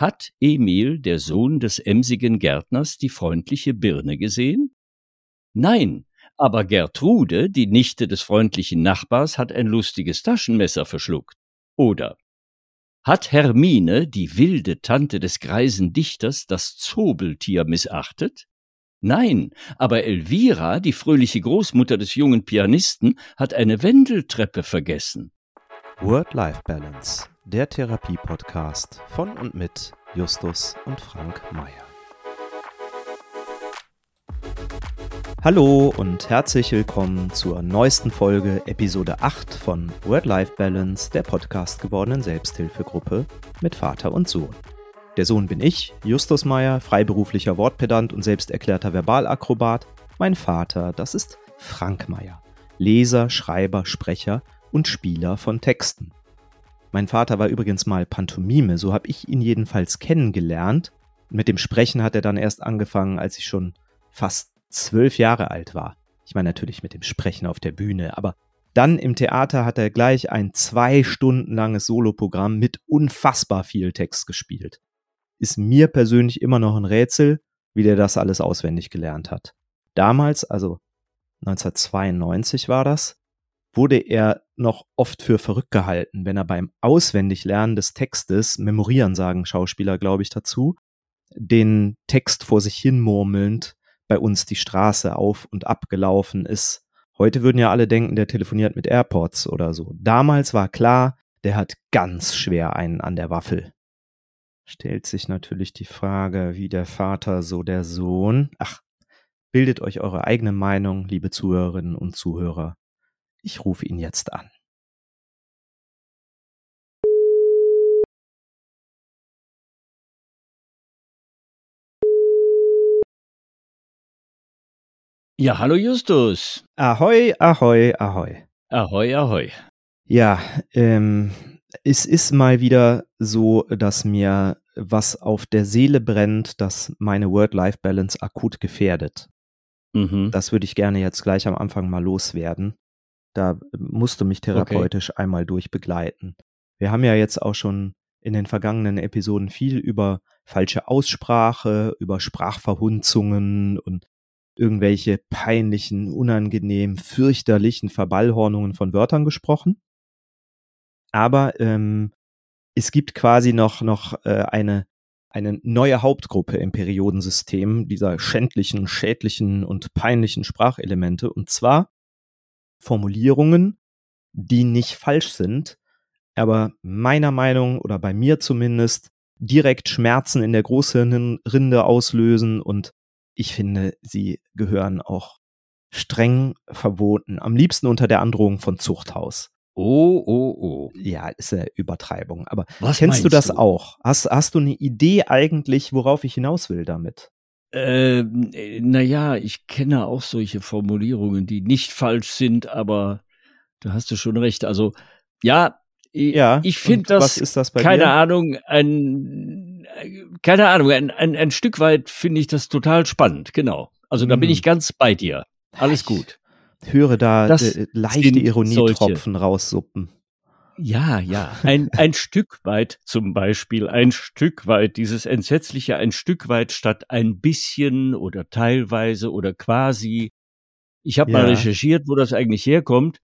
Hat Emil, der Sohn des emsigen Gärtners, die freundliche Birne gesehen? Nein, aber Gertrude, die Nichte des freundlichen Nachbars, hat ein lustiges Taschenmesser verschluckt. Oder hat Hermine, die wilde Tante des greisen Dichters, das Zobeltier missachtet? Nein, aber Elvira, die fröhliche Großmutter des jungen Pianisten, hat eine Wendeltreppe vergessen. Word-Life-Balance, der Therapie-Podcast von und mit Justus und Frank Meyer. Hallo und herzlich willkommen zur neuesten Folge, Episode 8 von Word-Life-Balance, der Podcast gewordenen Selbsthilfegruppe mit Vater und Sohn. Der Sohn bin ich, Justus Meyer, freiberuflicher Wortpedant und selbsterklärter Verbalakrobat. Mein Vater, das ist Frank Meyer, Leser, Schreiber, Sprecher und Spieler von Texten. Mein Vater war übrigens mal Pantomime, so habe ich ihn jedenfalls kennengelernt. Mit dem Sprechen hat er dann erst angefangen, als ich schon fast zwölf Jahre alt war. Ich meine natürlich mit dem Sprechen auf der Bühne, aber dann im Theater hat er gleich ein zwei Stunden langes Soloprogramm mit unfassbar viel Text gespielt. Ist mir persönlich immer noch ein Rätsel, wie der das alles auswendig gelernt hat. Damals, also 1992 war das, wurde er noch oft für verrückt gehalten, wenn er beim Auswendiglernen des Textes, memorieren sagen Schauspieler, glaube ich, dazu, den Text vor sich hin murmelnd bei uns die Straße auf und ab gelaufen ist. Heute würden ja alle denken, der telefoniert mit AirPods oder so. Damals war klar, der hat ganz schwer einen an der Waffel. Stellt sich natürlich die Frage, wie der Vater, so der Sohn. Ach, bildet euch eure eigene Meinung, liebe Zuhörerinnen und Zuhörer. Ich rufe ihn jetzt an. Ja, hallo Justus. Ahoi, ahoi, ahoi. Ahoi, ahoi. Ja, ähm, es ist mal wieder so, dass mir was auf der Seele brennt, das meine Work-Life-Balance akut gefährdet. Mhm. Das würde ich gerne jetzt gleich am Anfang mal loswerden. Da musst du mich therapeutisch okay. einmal durchbegleiten. Wir haben ja jetzt auch schon in den vergangenen Episoden viel über falsche Aussprache, über Sprachverhunzungen und irgendwelche peinlichen, unangenehmen, fürchterlichen Verballhornungen von Wörtern gesprochen. Aber ähm, es gibt quasi noch, noch äh, eine, eine neue Hauptgruppe im Periodensystem dieser schändlichen, schädlichen und peinlichen Sprachelemente. Und zwar Formulierungen, die nicht falsch sind, aber meiner Meinung oder bei mir zumindest direkt Schmerzen in der Großhirnrinde auslösen und ich finde, sie gehören auch streng verboten. Am liebsten unter der Androhung von Zuchthaus. Oh, oh, oh. Ja, ist eine Übertreibung. Aber Was kennst du das du? auch? Hast, hast du eine Idee eigentlich, worauf ich hinaus will damit? Äh, naja, ich kenne auch solche Formulierungen, die nicht falsch sind, aber da hast du schon recht. Also, ja, ja ich finde das, das bei keine dir? Ahnung, ein, keine Ahnung, ein, ein, ein Stück weit finde ich das total spannend, genau. Also da bin Hm. ich ganz bei dir. Alles gut. Höre da Das äh, leichte Ironietropfen raussuppen. Ja, ja. Ein, ein Stück weit zum Beispiel, ein Stück weit, dieses entsetzliche ein Stück weit statt ein bisschen oder teilweise oder quasi. Ich habe mal Ja. recherchiert, wo das eigentlich herkommt.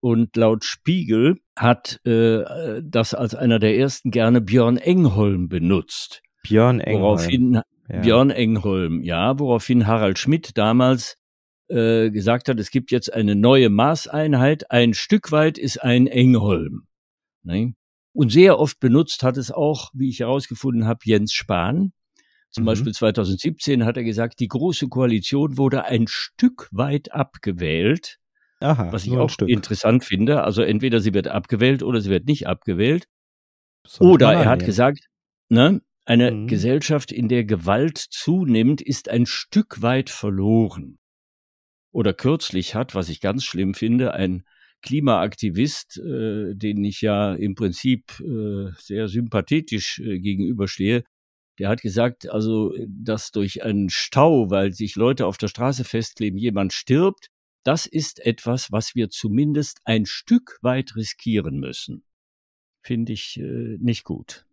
Und laut Spiegel hat äh, das als einer der ersten gerne Björn Engholm benutzt. Björn Engholm. Woraufhin ja. Björn Engholm, ja, woraufhin Harald Schmidt damals äh, gesagt hat, es gibt jetzt eine neue Maßeinheit, ein Stück weit ist ein Engholm. Ne? Und sehr oft benutzt hat es auch, wie ich herausgefunden habe, Jens Spahn. Zum Mhm. Beispiel 2017 hat er gesagt, die Große Koalition wurde ein Stück weit abgewählt, Aha, was ich auch interessant finde. Also entweder sie wird abgewählt oder sie wird nicht abgewählt. Oder er hat gesagt, ne, eine Mhm. Gesellschaft, in der Gewalt zunimmt, ist ein Stück weit verloren. Oder kürzlich hat, was ich ganz schlimm finde, ein Klimaaktivist, äh, den ich ja im Prinzip äh, sehr sympathetisch äh, gegenüberstehe, der hat gesagt, also, dass durch einen Stau, weil sich Leute auf der Straße festkleben, jemand stirbt, das ist etwas, was wir zumindest ein Stück weit riskieren müssen. Finde ich äh, nicht gut.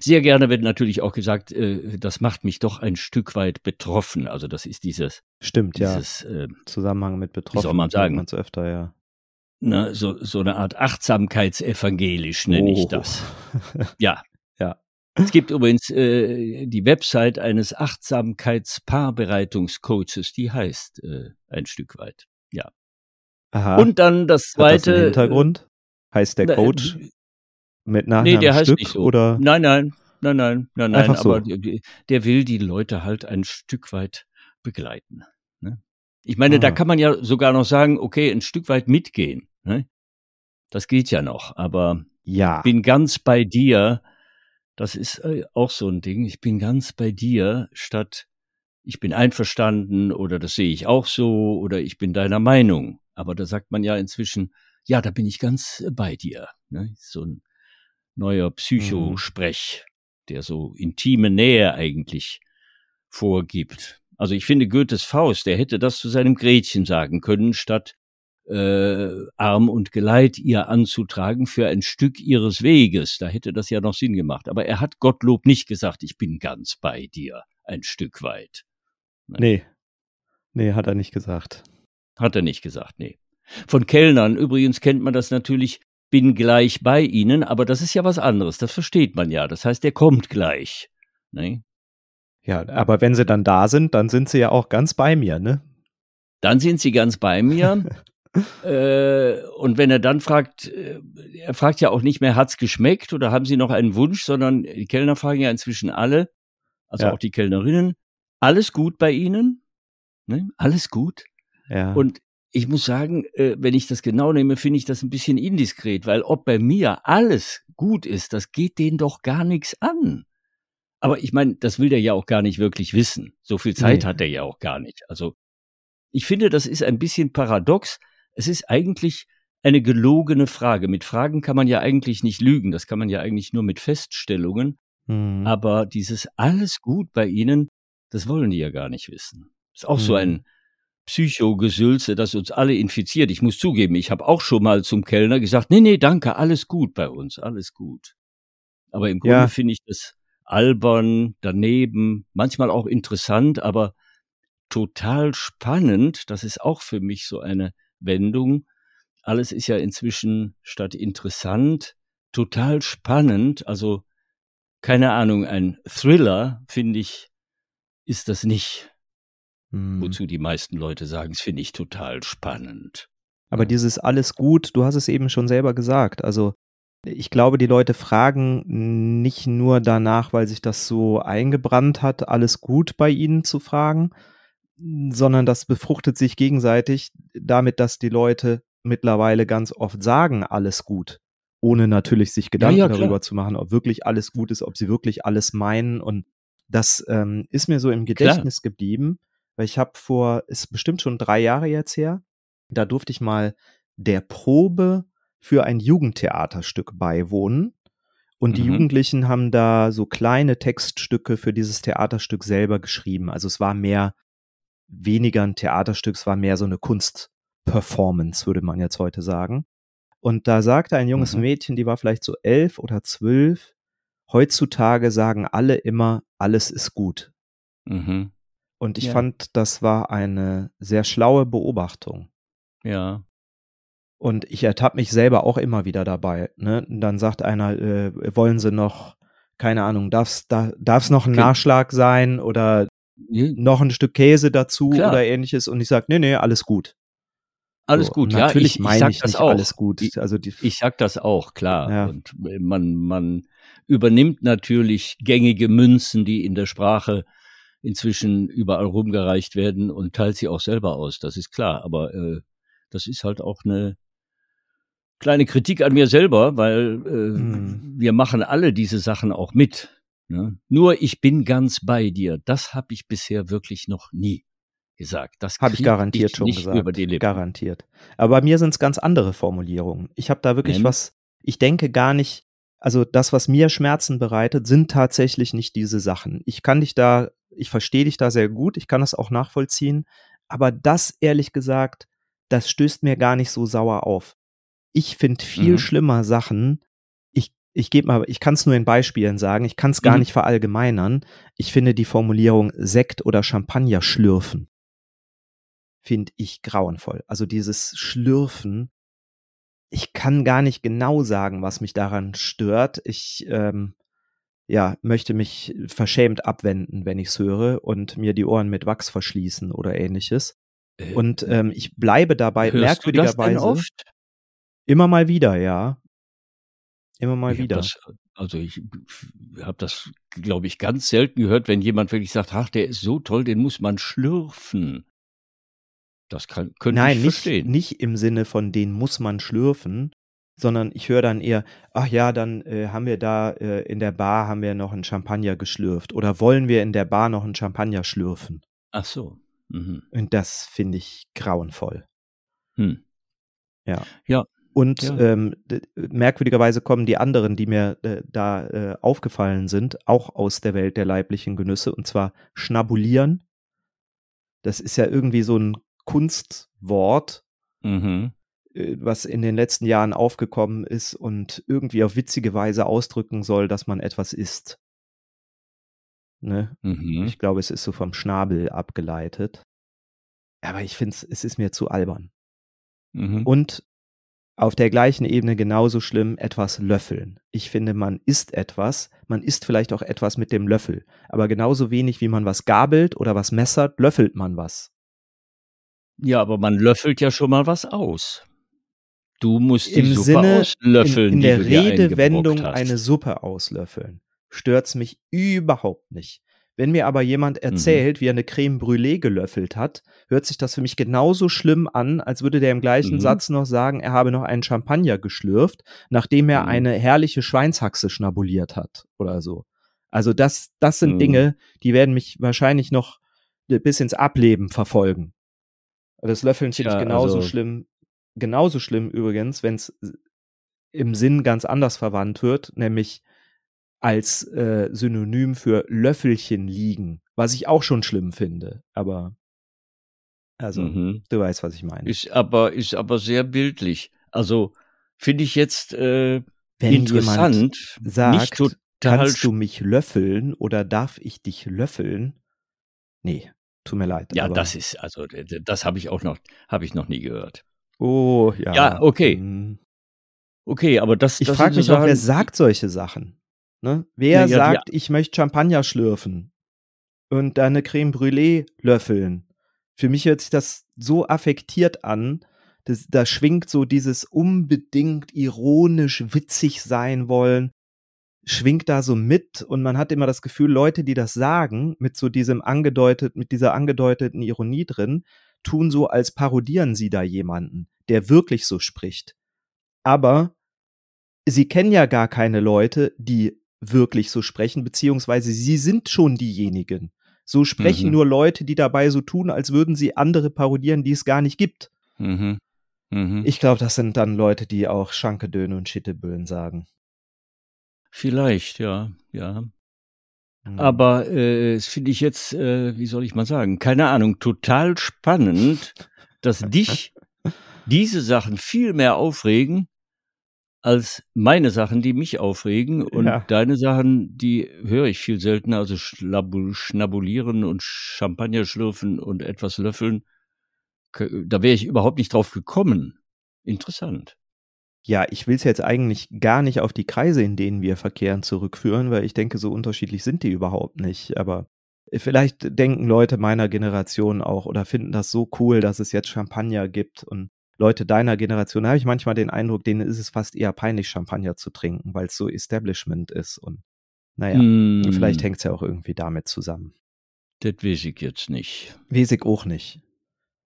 Sehr gerne wird natürlich auch gesagt, äh, das macht mich doch ein Stück weit betroffen. Also das ist dieses. Stimmt, dieses, ja. Äh, Zusammenhang mit betroffen. Soll man sagen? Man öfter, ja. Na, so, so eine Art Achtsamkeitsevangelisch nenne oh. ich das. Ja. ja. Es gibt übrigens äh, die Website eines Achtsamkeitspaarbereitungscoaches, die heißt äh, ein Stück weit. Ja. Aha. Und dann das zweite. Hat das Hintergrund? Heißt der Coach äh, mit Nachnamen nee, der heißt Stück nicht so. oder? Nein, nein, nein, nein, nein, nein. So. Aber der, der will die Leute halt ein Stück weit begleiten. Ne? Ich meine, Ah. da kann man ja sogar noch sagen, okay, ein Stück weit mitgehen. Ne? Das geht ja noch, aber Ja. bin ganz bei dir. Das ist äh, auch so ein Ding. Ich bin ganz bei dir, statt ich bin einverstanden oder das sehe ich auch so oder ich bin deiner Meinung. Aber da sagt man ja inzwischen, ja, da bin ich ganz äh, bei dir. Ne? So ein neuer Psychosprech, der so intime Nähe eigentlich vorgibt. Also ich finde Goethes Faust, der hätte das zu seinem Gretchen sagen können, statt äh, Arm und Geleit ihr anzutragen für ein Stück ihres Weges. Da hätte das ja noch Sinn gemacht. Aber er hat Gottlob nicht gesagt, ich bin ganz bei dir, ein Stück weit. Nee. Nee, hat er nicht gesagt. Hat er nicht gesagt, nee. Von Kellnern übrigens kennt man das natürlich, bin gleich bei Ihnen, aber das ist ja was anderes, das versteht man ja. Das heißt, der kommt gleich. Ne? Ja, aber wenn sie dann da sind, dann sind sie ja auch ganz bei mir, ne? Dann sind Sie ganz bei mir. äh, und wenn er dann fragt, äh, er fragt ja auch nicht mehr, hat's geschmeckt oder haben Sie noch einen Wunsch, sondern die Kellner fragen ja inzwischen alle, also Ja. auch die Kellnerinnen, alles gut bei Ihnen? Ne? Alles gut? Ja. Und ich muss sagen, äh, wenn ich das genau nehme, finde ich das ein bisschen indiskret, weil ob bei mir alles gut ist, das geht denen doch gar nichts an. Aber ich meine, das will der ja auch gar nicht wirklich wissen. So viel Zeit Nee. hat er ja auch gar nicht. Also ich finde, das ist ein bisschen paradox. Es ist eigentlich eine gelogene Frage. Mit Fragen kann man ja eigentlich nicht lügen. Das kann man ja eigentlich nur mit Feststellungen. Hm. Aber dieses alles gut bei Ihnen, das wollen die ja gar nicht wissen. Ist auch so Mhm. ein Psychogesülze, das uns alle infiziert. Ich muss zugeben, ich habe auch schon mal zum Kellner gesagt, nee, nee, danke, alles gut bei uns, alles gut. Aber im Grunde Ja. finde ich das albern, daneben, manchmal auch interessant, aber total spannend. Das ist auch für mich so eine Wendung. Alles ist ja inzwischen statt interessant total spannend. Also keine Ahnung, ein Thriller, finde ich, ist das nicht. Hm. Wozu die meisten Leute sagen, das finde ich total spannend. Aber dieses alles gut, du hast es eben schon selber gesagt. Also ich glaube, die Leute fragen nicht nur danach, weil sich das so eingebrannt hat, alles gut bei ihnen zu fragen, sondern das befruchtet sich gegenseitig damit, dass die Leute mittlerweile ganz oft sagen, alles gut, ohne natürlich sich Gedanken ja, klar. darüber zu machen, ob wirklich alles gut ist, ob sie wirklich alles meinen. Und das ähm, ist mir so im Gedächtnis geblieben, weil ich habe vor, ist bestimmt schon drei Jahre jetzt her, da durfte ich mal der Probe für ein Jugendtheaterstück beiwohnen. Und die Mhm. Jugendlichen haben da so kleine Textstücke für dieses Theaterstück selber geschrieben. Also es war mehr, weniger ein Theaterstück, es war mehr so eine Kunstperformance, würde man jetzt heute sagen. Und da sagte ein junges Mhm. Mädchen, die war vielleicht so elf oder zwölf, heutzutage sagen alle immer, alles ist gut. Mhm. Und ich Ja. fand, das war eine sehr schlaue Beobachtung. Ja. Und ich ertappe mich selber auch immer wieder dabei. Ne? Und dann sagt einer, äh, wollen Sie noch, keine Ahnung, darf da, darf's noch ein Ke- Nachschlag sein oder Ja, noch ein Stück Käse dazu Klar. oder ähnliches? Und ich sage, nee, nee, alles gut. Alles So, gut, und ja. Natürlich ich, ich meine ich das nicht auch. alles gut. Ich, also die, ich sag das auch, klar. Ja. Und man, man übernimmt natürlich gängige Münzen, die in der Sprache inzwischen überall rumgereicht werden und teilt sie auch selber aus. Das ist klar. Aber äh, das ist halt auch eine kleine Kritik an mir selber, weil äh, Hm. wir machen alle diese Sachen auch mit. Ne? Nur ich bin ganz bei dir. Das habe ich bisher wirklich noch nie gesagt. Das Habe ich garantiert ich schon gesagt. über die Lippen. Garantiert. Aber bei mir sind es ganz andere Formulierungen. Ich habe da wirklich Nämlich? was, ich denke gar nicht, also das, was mir Schmerzen bereitet, sind tatsächlich nicht diese Sachen. Ich kann dich da, ich verstehe dich da sehr gut, ich kann das auch nachvollziehen, aber das, ehrlich gesagt, das stößt mir gar nicht so sauer auf. Ich finde viel Mhm. schlimmer Sachen, ich ich gebe mal, ich kann es nur in Beispielen sagen, ich kann es gar Mhm. nicht verallgemeinern. Ich finde die Formulierung Sekt oder Champagner schlürfen, finde ich grauenvoll. Also dieses Schlürfen, ich kann gar nicht genau sagen, was mich daran stört. Ich ähm, ja, möchte mich verschämt abwenden, wenn ich es höre und mir die Ohren mit Wachs verschließen oder ähnliches. Äh, Und ähm, ich bleibe dabei hörst du das denn merkwürdigerweise oft? immer mal wieder, ja. Immer mal Ich wieder. das also, ich habe das, glaube ich, ganz selten gehört, wenn jemand wirklich sagt: „Ach, der ist so toll, den muss man schlürfen.“ Das kann könnte Nein, ich nicht, verstehen. nicht im Sinne von den muss man schlürfen, sondern ich höre dann eher, ach ja, dann äh, haben wir da äh, in der Bar haben wir noch einen Champagner geschlürft oder wollen wir in der Bar noch einen Champagner schlürfen. Ach so. Mhm. Und das finde ich grauenvoll. Hm. Ja. Ja. Und Ja. ähm, merkwürdigerweise kommen die anderen, die mir äh, da äh, aufgefallen sind, auch aus der Welt der leiblichen Genüsse, und zwar schnabulieren. Das ist ja irgendwie so ein Kunstwort, Mhm. Äh, was in den letzten Jahren aufgekommen ist und irgendwie auf witzige Weise ausdrücken soll, dass man etwas isst. Ne? Mhm. Ich glaube, es ist so vom Schnabel abgeleitet. Aber ich finde es ist mir zu albern. Mhm. Und auf der gleichen Ebene genauso schlimm etwas löffeln. Ich finde, man isst etwas, man isst vielleicht auch etwas mit dem Löffel, aber genauso wenig wie man was gabelt oder was messert, löffelt man was. Ja, aber man löffelt ja schon mal was aus. Du musst die Im Suppe Sinne, in, auslöffeln, in die der Redewendung eine Suppe auslöffeln, stört's mich überhaupt nicht. Wenn mir aber jemand Mhm. erzählt, wie er eine Creme Brûlée gelöffelt hat, hört sich das für mich genauso schlimm an, als würde der im gleichen Mhm. Satz noch sagen, er habe noch einen Champagner geschlürft, nachdem er Mhm. eine herrliche Schweinshaxe schnabuliert hat oder so. Also das, das sind Mhm. Dinge, die werden mich wahrscheinlich noch bis ins Ableben verfolgen. Das Löffeln finde ich Tja, genauso also schlimm, genauso schlimm übrigens, wenn es im Sinn ganz anders verwandt wird, nämlich als äh, Synonym für Löffelchen liegen, was ich auch schon schlimm finde. Aber also, Mhm. du weißt, was ich meine. Ist aber ist aber sehr bildlich. Also, finde ich jetzt, äh, Wenn interessant, nicht sagt, total kannst du mich löffeln oder darf ich dich löffeln? Nee, tut mir leid, Ja, das ist also, das habe ich auch noch habe ich noch nie gehört. Oh, ja. Ja, okay. Hm. Okay, aber das Ich das frage so mich auch, wer sagt solche Sachen? Ne? Wer Ja, ja, sagt, ich möchte Champagner schlürfen und da 'ne Creme Brûlée löffeln? Für mich hört sich das so affektiert an, das da schwingt so dieses unbedingt ironisch witzig sein wollen, schwingt da so mit und man hat immer das Gefühl, Leute, die das sagen, mit so diesem angedeutet mit dieser angedeuteten Ironie drin, tun so, als parodieren sie da jemanden, der wirklich so spricht. Aber sie kennen ja gar keine Leute, die wirklich so sprechen, beziehungsweise sie sind schon diejenigen. So sprechen Mhm. nur Leute, die dabei so tun, als würden sie andere parodieren, die es gar nicht gibt. Mhm. Mhm. Ich glaube, das sind dann Leute, die auch Schankedöne und Schitteböen sagen. Vielleicht, ja, ja. Mhm. Aber, äh, das finde ich jetzt, äh, wie soll ich mal sagen, keine Ahnung, total spannend, dass dich diese Sachen viel mehr aufregen als meine Sachen, die mich aufregen. Und Ja. deine Sachen, die höre ich viel seltener, also schnabulieren und Champagner schlürfen und etwas löffeln. Da wäre ich überhaupt nicht drauf gekommen. Interessant. Ja, ich will es jetzt eigentlich gar nicht auf die Kreise, in denen wir verkehren, zurückführen, weil ich denke, so unterschiedlich sind die überhaupt nicht. Aber äh, vielleicht denken Leute meiner Generation auch oder finden das so cool, dass es jetzt Champagner gibt. Und Leute deiner Generation, da habe ich manchmal den Eindruck, denen ist es fast eher peinlich, Champagner zu trinken, weil es so Establishment ist. Und naja, Hm, vielleicht hängt es ja auch irgendwie damit zusammen. das weiß ich jetzt nicht. Weiß ich auch nicht.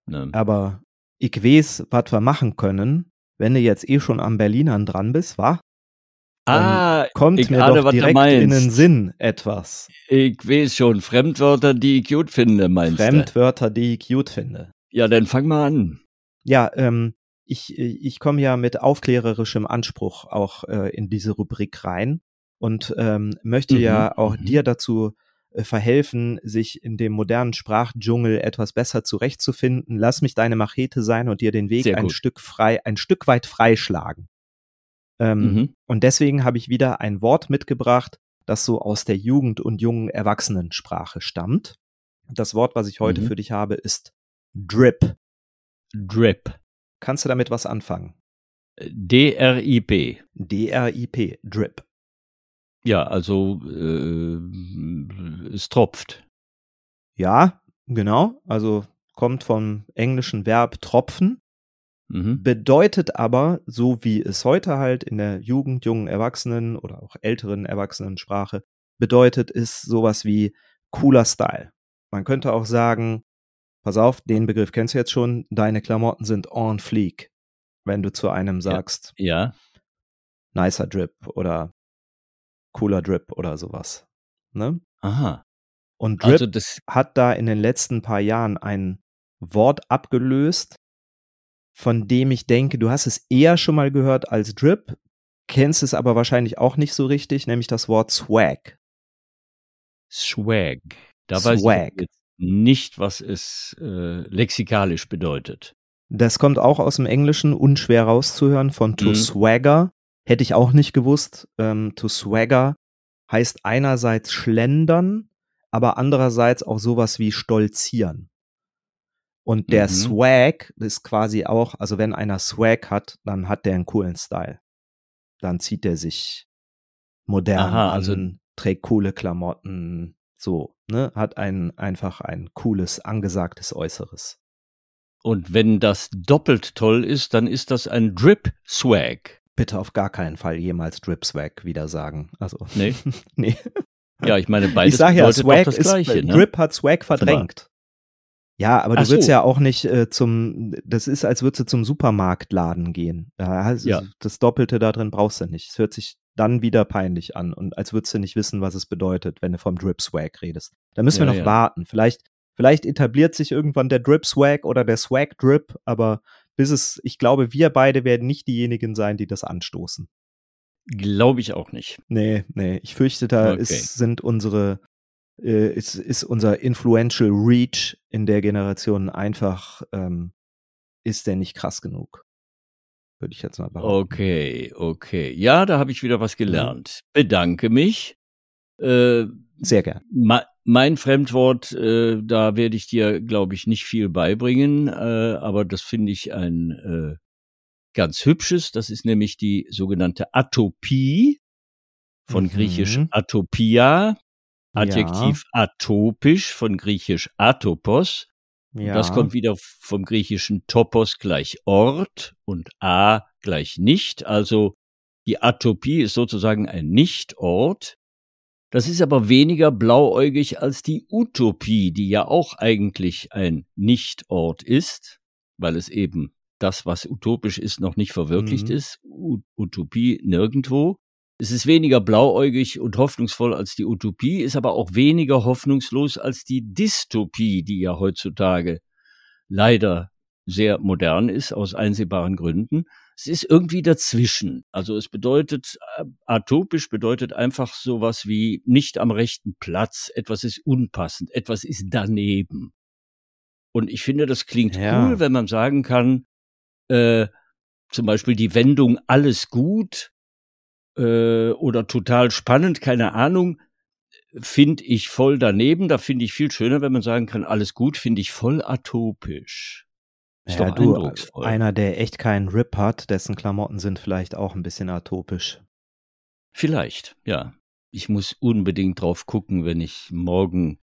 Ne? Aber ich weiß, was wir machen können, wenn du jetzt eh schon am Berlinern dran bist, wa? Ah, kommt ich mir ahne, doch direkt in den. Sinn etwas. Ich weiß schon, Fremdwörter, die ich gut finde, meinst du? Fremdwörter, die ich cute finde. Ja, dann fang mal an. Ja, ähm, ich, ich komme ja mit aufklärerischem Anspruch auch äh, in diese Rubrik rein und ähm, möchte Mhm, ja auch mhm. dir dazu äh, verhelfen, sich in dem modernen Sprachdschungel etwas besser zurechtzufinden. Lass mich deine Machete sein und dir den Weg ein. Stück frei, ein Stück weit freischlagen. Ähm, mhm. Und deswegen habe ich wieder ein Wort mitgebracht, das so aus der Jugend- und jungen Erwachsenensprache stammt. Das Wort, was ich heute mhm. für dich habe, ist Drip. Drip. Kannst du damit was anfangen? D-R-I-P. D-R-I-P, Drip. Ja, also äh, es tropft. Ja, genau. Also kommt vom englischen Verb tropfen. Mhm. Bedeutet aber, so wie es heute halt in der Jugend, jungen Erwachsenen oder auch älteren Erwachsenensprache bedeutet, ist sowas wie cooler Style. Man könnte auch sagen, pass auf, den Begriff kennst du jetzt schon, deine Klamotten sind on fleek, wenn du zu einem sagst, ja, ja. nicer Drip oder cooler Drip oder sowas. Ne? Aha. Und Drip also hat da in den letzten paar Jahren ein Wort abgelöst, von dem ich denke, du hast es eher schon mal gehört als Drip, kennst es aber wahrscheinlich auch nicht so richtig, nämlich das Wort Swag. Swag. Da Swag. weiß ich nicht, was es äh, lexikalisch bedeutet. Das kommt auch aus dem Englischen, unschwer rauszuhören, von to mhm. swagger. Hätte ich auch nicht gewusst. Ähm, to swagger heißt einerseits schlendern, aber andererseits auch sowas wie stolzieren. Und der mhm. Swag ist quasi auch, also wenn einer Swag hat, dann hat der einen coolen Style. Dann zieht er sich modern Aha, also an, trägt coole Klamotten, so, ne, hat ein, einfach ein cooles, angesagtes Äußeres. Und wenn das doppelt toll ist, dann ist das ein Drip Swag. Bitte auf gar keinen Fall jemals Drip Swag wieder sagen. Also. Nee. nee. Ja, ich meine, beides ich sag ja, Swag das Gleiche. Ist, ne? Drip hat Swag verdrängt. Ja, aber du Ach würdest so. ja auch nicht äh, zum, das ist, als würdest du zum Supermarktladen gehen. Da ja. Das Doppelte da drin brauchst du nicht. Es hört sich dann wieder peinlich an und als würdest du nicht wissen, was es bedeutet, wenn du vom Drip Swag redest. Da müssen wir noch ja. warten. Vielleicht, vielleicht etabliert sich irgendwann der Drip Swag oder der Swag Drip, aber bis es, ich glaube, wir beide werden nicht diejenigen sein, die das anstoßen. Glaube ich auch nicht. Nee, nee. Ich fürchte, da okay. ist, sind unsere äh, ist, ist unser Influential Reach in der Generation einfach, ähm, ist der nicht krass genug. Würde ich jetzt mal behaupten. Okay, okay. Ja, da habe ich wieder was gelernt. Mhm. Bedanke mich. Äh, Sehr gern. Mein Fremdwort, äh, da werde ich dir, glaube ich, nicht viel beibringen, äh, aber das finde ich ein äh, ganz hübsches. Das ist nämlich die sogenannte Atopie von mhm. griechisch Atopia. Adjektiv ja. atopisch von griechisch atopos. Ja. Das kommt wieder vom griechischen topos gleich Ort und a gleich nicht. Also die Atopie ist sozusagen ein Nichtort. Das ist aber weniger blauäugig als die Utopie, die ja auch eigentlich ein Nichtort ist, weil es eben das, was utopisch ist, noch nicht verwirklicht mhm. ist. Utopie nirgendwo. Es ist weniger blauäugig und hoffnungsvoll als die Utopie, ist aber auch weniger hoffnungslos als die Dystopie, die ja heutzutage leider sehr modern ist, aus einsehbaren Gründen. Es ist irgendwie dazwischen. Also es bedeutet, äh, atopisch bedeutet einfach sowas wie nicht am rechten Platz, etwas ist unpassend, etwas ist daneben. Und ich finde, das klingt ja. cool, wenn man sagen kann, äh, zum Beispiel die Wendung alles gut äh, oder total spannend, keine Ahnung, finde ich voll daneben. Da finde ich viel schöner, wenn man sagen kann, alles gut, finde ich voll atopisch. Ist ja, doch du, eindrucksvoll. einer, der echt keinen Rip hat, dessen Klamotten sind vielleicht auch ein bisschen atopisch. Vielleicht, ja. Ich muss unbedingt drauf gucken, wenn ich morgen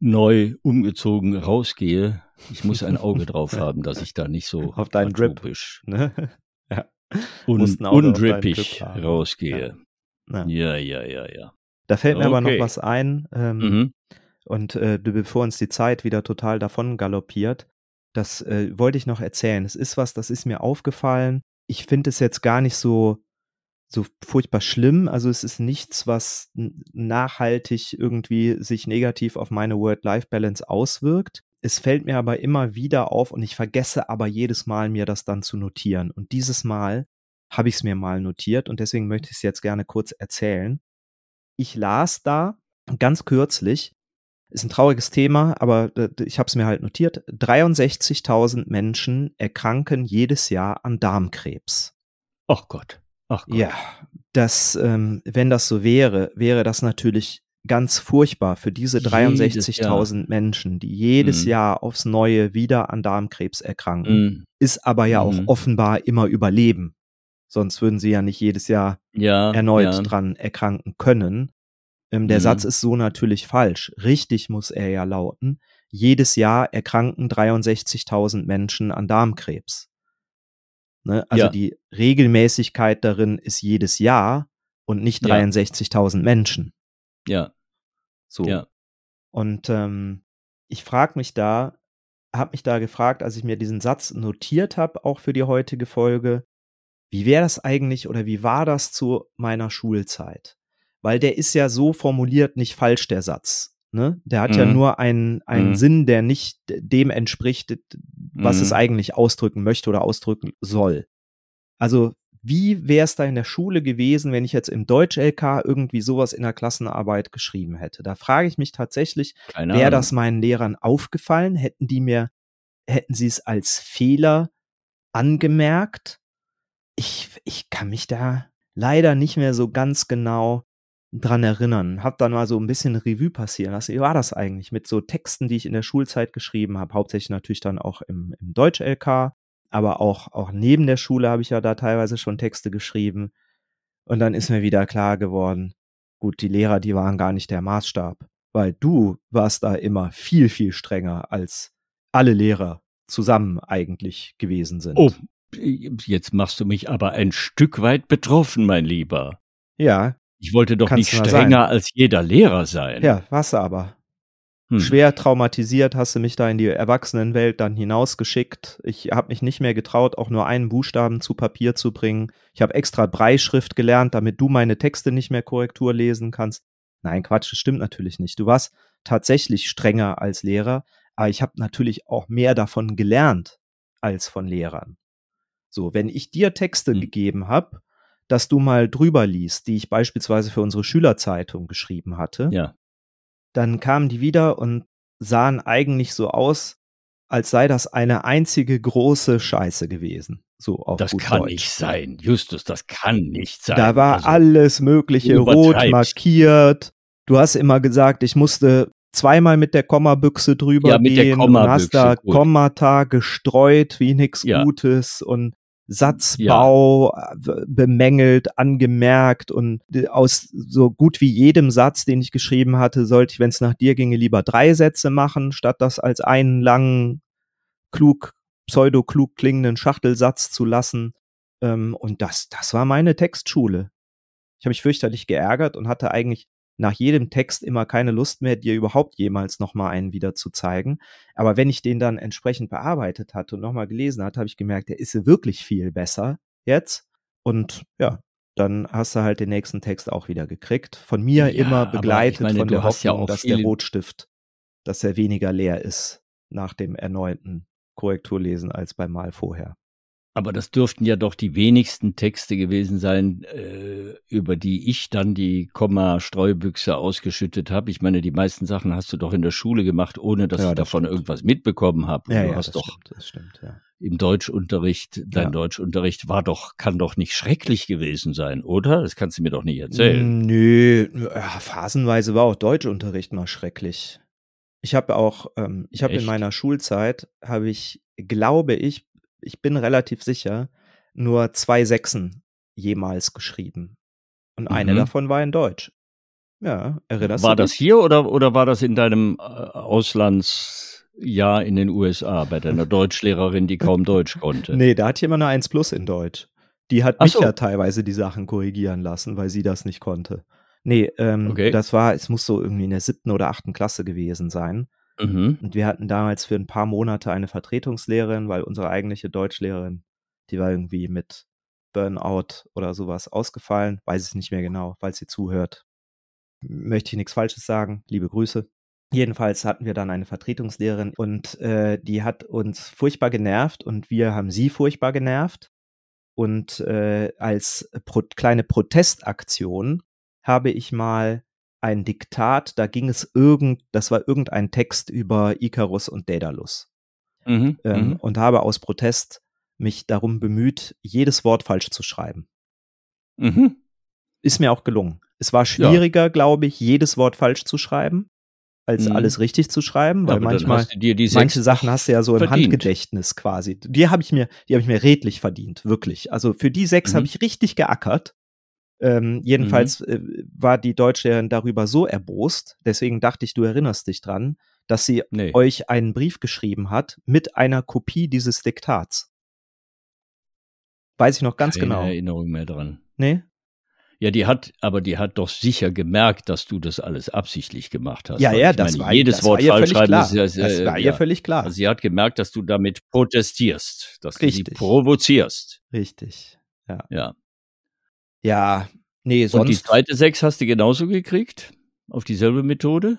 neu umgezogen rausgehe. Ich muss ein Auge drauf haben, dass ich da nicht so auf deinen atopisch. Drip, ne? ja un undrippig rausgehe. Ja. ja. ja, ja, ja, Da fällt mir okay. aber noch was ein. Ähm, mhm. Und äh, bevor uns die Zeit wieder total davon galoppiert, das äh, wollte ich noch erzählen. Es ist was, das ist mir aufgefallen. Ich finde es jetzt gar nicht so, so furchtbar schlimm. Also es ist nichts, was nachhaltig irgendwie sich negativ auf meine Word-Life-Balance auswirkt. Es fällt mir aber immer wieder auf und ich vergesse aber jedes Mal, mir das dann zu notieren. Und dieses Mal habe ich es mir mal notiert und deswegen möchte ich es jetzt gerne kurz erzählen. Ich las da ganz kürzlich, ist ein trauriges Thema, aber ich habe es mir halt notiert, 63.000 Menschen erkranken jedes Jahr an Darmkrebs. Ach Gott. Ach Gott. Ja, das, ähm, wenn das so wäre, wäre das natürlich ganz furchtbar für diese Jedes Jahr. 63.000 Menschen, die jedes Mhm. Jahr aufs Neue wieder an Darmkrebs erkranken, Mhm. ist aber ja auch Mhm. offenbar immer überleben. Sonst würden sie ja nicht jedes Jahr Ja, erneut ja. dran erkranken können. Ähm, der Mhm. Satz ist so natürlich falsch. Richtig muss er ja lauten, jedes Jahr erkranken 63.000 Menschen an Darmkrebs. Ne? Also Ja. die Regelmäßigkeit darin ist jedes Jahr und nicht Ja. 63.000 Menschen. Ja, So. ja. Und ähm, ich frage mich da, habe mich da gefragt, als ich mir diesen Satz notiert habe, auch für die heutige Folge, wie wäre das eigentlich oder wie war das zu meiner Schulzeit? Weil der ist ja so formuliert nicht falsch, der Satz. Ne? Der hat ja Mhm. nur einen, einen Mhm. Sinn, der nicht dem entspricht, was es Mhm. eigentlich ausdrücken möchte oder ausdrücken soll. Also, wie wäre es da in der Schule gewesen, wenn ich jetzt im Deutsch-LK irgendwie sowas in der Klassenarbeit geschrieben hätte? Da frage ich mich tatsächlich, Wäre das meinen Lehrern aufgefallen? Hätten die mir, hätten sie es als Fehler angemerkt? Ich, ich kann mich da leider nicht mehr so ganz genau dran erinnern. Hab dann mal so ein bisschen Revue passieren lassen. Wie war das eigentlich mit so Texten, die ich in der Schulzeit geschrieben habe? Hauptsächlich natürlich dann auch im, im Deutsch-LK, aber auch, auch neben der Schule habe ich ja da teilweise schon Texte geschrieben. Und dann ist mir wieder klar geworden, gut, die Lehrer, die waren gar nicht der Maßstab weil du warst da immer viel, viel strenger als alle Lehrer zusammen eigentlich gewesen sind. Oh, jetzt machst du mich aber ein Stück weit betroffen, mein Lieber. Ja, Ich wollte doch Kann's nicht strenger sein. als jeder Lehrer sein. ja, warst du aber. Hm. Schwer traumatisiert hast du mich da in die Erwachsenenwelt dann hinausgeschickt. Ich habe mich nicht mehr getraut, auch nur einen Buchstaben zu Papier zu bringen. Ich habe extra Breischrift gelernt, damit du meine Texte nicht mehr Korrektur lesen kannst. Nein, Quatsch, das stimmt natürlich nicht. Du warst tatsächlich strenger als Lehrer, aber ich habe natürlich auch mehr davon gelernt als von Lehrern. So, wenn ich dir Texte Hm. gegeben habe, dass du mal drüber liest, die ich beispielsweise für unsere Schülerzeitung geschrieben hatte, Ja. dann kamen die wieder und sahen eigentlich so aus, als sei das eine einzige große Scheiße gewesen. So auf Das kann Deutsch. nicht sein. Justus, das kann nicht sein. Da war Also, alles Mögliche du rot markiert. Du hast immer gesagt, ich musste zweimal mit der Kommabüchse drüber Ja, mit der gehen und hast da gut. Kommata gestreut wie nix Ja. Gutes und Satzbau äh, bemängelt, angemerkt und äh, aus so gut wie jedem Satz, den ich geschrieben hatte, sollte ich, wenn es nach dir ginge, lieber drei Sätze machen, statt das als einen langen, klug, pseudo-klug klingenden Schachtelsatz zu lassen. Ähm, und das, das war meine Textschule. Ich habe mich fürchterlich geärgert und hatte eigentlich nach jedem Text immer keine Lust mehr, dir überhaupt jemals nochmal einen wieder zu zeigen. Aber wenn ich den dann entsprechend bearbeitet hatte und nochmal gelesen hatte, habe ich gemerkt, der ist wirklich viel besser jetzt. Und ja, dann hast du halt den nächsten Text auch wieder gekriegt. Von mir Ja, immer begleitet meine, von der ja Hoffnung, auch dass der Rotstift, dass er weniger leer ist nach dem erneuten Korrekturlesen als beim Mal vorher. Aber das dürften ja doch die wenigsten Texte gewesen sein, äh, über die ich dann die Komma-Streubüchse ausgeschüttet habe. Ich meine, die meisten Sachen hast du doch in der Schule gemacht, ohne dass Ja, ich das davon stimmt. irgendwas mitbekommen habe. Ja, du ja, hast das doch stimmt, das stimmt, ja. im Deutschunterricht, dein Ja. Deutschunterricht war doch, kann doch nicht schrecklich gewesen sein, oder? Das kannst du mir doch nicht erzählen. Mm, Nö, phasenweise war auch Deutschunterricht mal schrecklich. Ich habe auch, ähm, ich habe in meiner Schulzeit, habe ich, glaube ich, ich bin relativ sicher, nur zwei Sechsen jemals geschrieben. Und eine Mhm. davon war in Deutsch. Ja, erinnerst War du das dich? hier oder, oder war das in deinem äh, Auslandsjahr in den USA bei deiner Deutschlehrerin, die kaum Deutsch konnte? Nee, da hat jemand eine 1 plus in Deutsch. Die hat Ach mich so. ja teilweise die Sachen korrigieren lassen, weil sie das nicht konnte. Nee, ähm, Okay. das war, es muss so irgendwie in der siebten oder achten Klasse gewesen sein. Mhm. Und wir hatten damals für ein paar Monate eine Vertretungslehrerin, weil unsere eigentliche Deutschlehrerin, die war irgendwie mit Burnout oder sowas ausgefallen. Weiß ich nicht mehr genau, falls sie zuhört. Möchte ich nichts Falsches sagen. Liebe Grüße. Jedenfalls hatten wir dann eine Vertretungslehrerin und äh, die hat uns furchtbar genervt und wir haben sie furchtbar genervt. Und äh, als pro kleine Protestaktion habe ich mal ein Diktat, da ging es irgend, das war irgendein Text über Icarus und Daedalus. Mhm. Ähm, mhm. Und habe aus Protest mich darum bemüht, jedes Wort falsch zu schreiben. Mhm. Ist mir auch gelungen. Es war schwieriger, ja. glaube ich, jedes Wort falsch zu schreiben, als mhm. alles richtig zu schreiben, weil manchmal manche Sachen hast du ja so im Handgedächtnis quasi. Die habe ich mir, die habe ich mir redlich verdient, wirklich. Also für die sechs mhm. habe ich richtig geackert. Ähm, jedenfalls mhm. äh, war die Deutschlehrerin darüber so erbost, deswegen dachte ich, du erinnerst dich dran, dass sie nee. euch einen Brief geschrieben hat mit einer Kopie dieses Diktats. Weiß ich noch ganz Keine genau. Erinnerung mehr dran. Nee? Ja, die hat, aber die hat doch sicher gemerkt, dass du das alles absichtlich gemacht hast. Ja, ja, das meine, war jedes das Wort war falsch schreiben. Klar. Das, äh, das war ihr völlig klar. Also sie hat gemerkt, dass du damit protestierst, dass Richtig. du sie provozierst. Richtig. Ja. Ja. Ja, nee, sonst. Und die zweite Sechs hast du genauso gekriegt? Auf dieselbe Methode?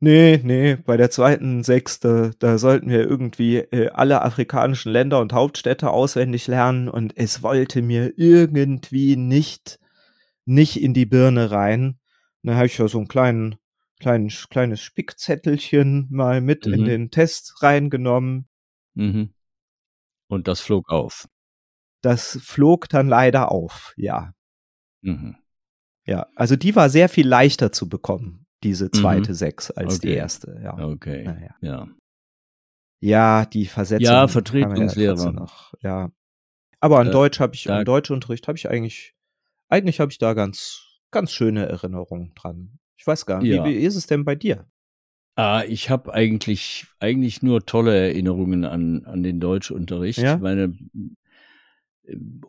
Nee, nee, bei der zweiten Sechs, da, da sollten wir irgendwie äh, alle afrikanischen Länder und Hauptstädte auswendig lernen und es wollte mir irgendwie nicht nicht in die Birne rein. dann habe ich ja so ein kleinen, kleinen, kleines Spickzettelchen mal mit mhm. in den Test reingenommen. Mhm. Und das flog auf. Das flog dann leider auf, ja. Mhm. Ja, also die war sehr viel leichter zu bekommen, diese mhm. zweite mhm. Sechs, als okay. die erste, ja. Okay. Naja. Ja. Ja, die Versetzung. Ja, Vertretungslehrer. Ja, noch, ja. Aber an äh, Deutsch habe ich, an Deutschunterricht habe ich eigentlich eigentlich habe ich da ganz, ganz schöne Erinnerungen dran. Ich weiß gar nicht, ja. wie, wie ist es denn bei dir? Ah, ich habe eigentlich, eigentlich nur tolle Erinnerungen an, an den Deutschunterricht. Ja? Meine,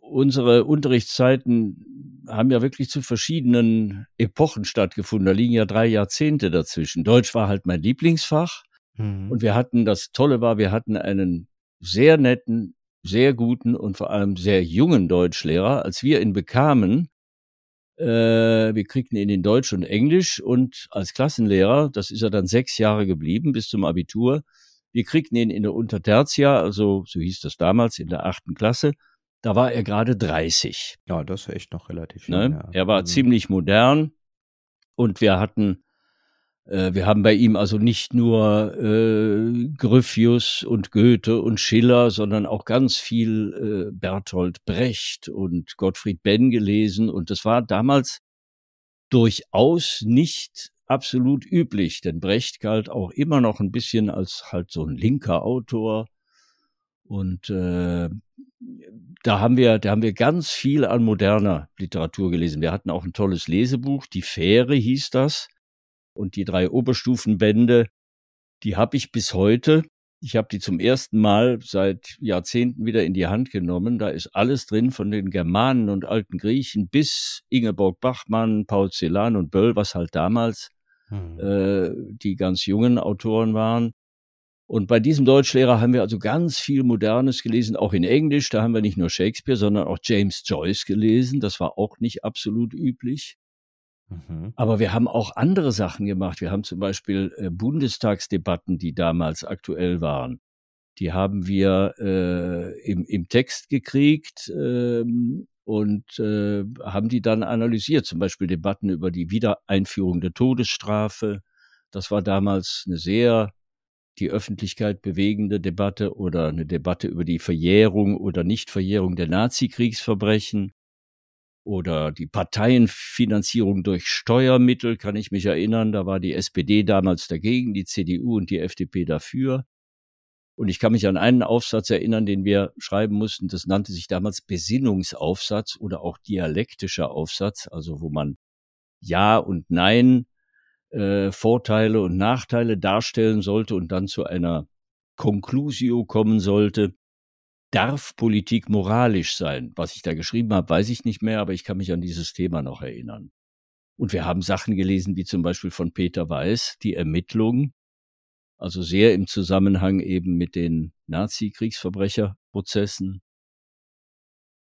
unsere Unterrichtszeiten haben ja wirklich zu verschiedenen Epochen stattgefunden. Da liegen ja drei Jahrzehnte dazwischen. Deutsch war halt mein Lieblingsfach. Mhm. Und wir hatten, das Tolle war, wir hatten einen sehr netten, sehr guten und vor allem sehr jungen Deutschlehrer. Als wir ihn bekamen, äh, wir kriegten ihn in Deutsch und Englisch und als Klassenlehrer, das ist er dann sechs Jahre geblieben bis zum Abitur. Wir kriegten ihn in der Untertertia, also so hieß das damals, in der achten Klasse. Da war er gerade 30. Ja, das ist echt noch relativ ne? Ja. Er war mhm. ziemlich modern und wir hatten äh, wir haben bei ihm also nicht nur äh, Gryphius und Goethe und Schiller, sondern auch ganz viel äh, Bertolt Brecht und Gottfried Benn gelesen. Und das war damals durchaus nicht absolut üblich, denn Brecht galt auch immer noch ein bisschen als halt so ein linker Autor. Und äh, da haben wir, da haben wir ganz viel an moderner Literatur gelesen. Wir hatten auch ein tolles Lesebuch, die Fähre hieß das und die drei Oberstufenbände, die habe ich bis heute. Ich habe die zum ersten Mal seit Jahrzehnten wieder in die Hand genommen. Da ist alles drin von den Germanen und alten Griechen bis Ingeborg Bachmann, Paul Celan und Böll, was halt damals hm. äh, die ganz jungen Autoren waren. Und bei diesem Deutschlehrer haben wir also ganz viel Modernes gelesen, auch in Englisch. Da haben wir nicht nur Shakespeare, sondern auch James Joyce gelesen. Das war auch nicht absolut üblich. Mhm. Aber wir haben auch andere Sachen gemacht. Wir haben zum Beispiel äh, Bundestagsdebatten, die damals aktuell waren. Die haben wir äh, im, im Text gekriegt ähm, und äh, haben die dann analysiert. Zum Beispiel Debatten über die Wiedereinführung der Todesstrafe. Das war damals eine sehr die Öffentlichkeit bewegende Debatte oder eine Debatte über die Verjährung oder Nichtverjährung der Nazi-Kriegsverbrechen oder die Parteienfinanzierung durch Steuermittel, kann ich mich erinnern. Da war die SPD damals dagegen, die CDU und die FDP dafür. Und ich kann mich an einen Aufsatz erinnern, den wir schreiben mussten. Das nannte sich damals Besinnungsaufsatz oder auch dialektischer Aufsatz, also wo man Ja und Nein, äh, Vorteile und Nachteile darstellen sollte und dann zu einer Conclusio kommen sollte darf Politik moralisch sein? Was ich da geschrieben habe, weiß ich nicht mehr, aber ich kann mich an dieses Thema noch erinnern. Und wir haben Sachen gelesen, wie zum Beispiel von Peter Weiß, die Ermittlung, also sehr im Zusammenhang eben mit den Nazi-Kriegsverbrecherprozessen.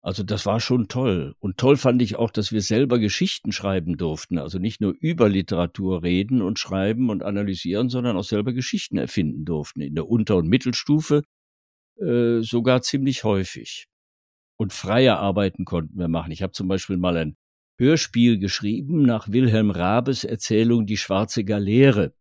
Also das war schon toll. Und toll fand ich auch, dass wir selber Geschichten schreiben durften. Also nicht nur über Literatur reden und schreiben und analysieren, sondern auch selber Geschichten erfinden durften. In der Unter- und Mittelstufe äh, sogar ziemlich häufig. Und freie Arbeiten konnten wir machen. Ich habe zum Beispiel mal ein Hörspiel geschrieben nach Wilhelm Rabes Erzählung Die schwarze Galeere.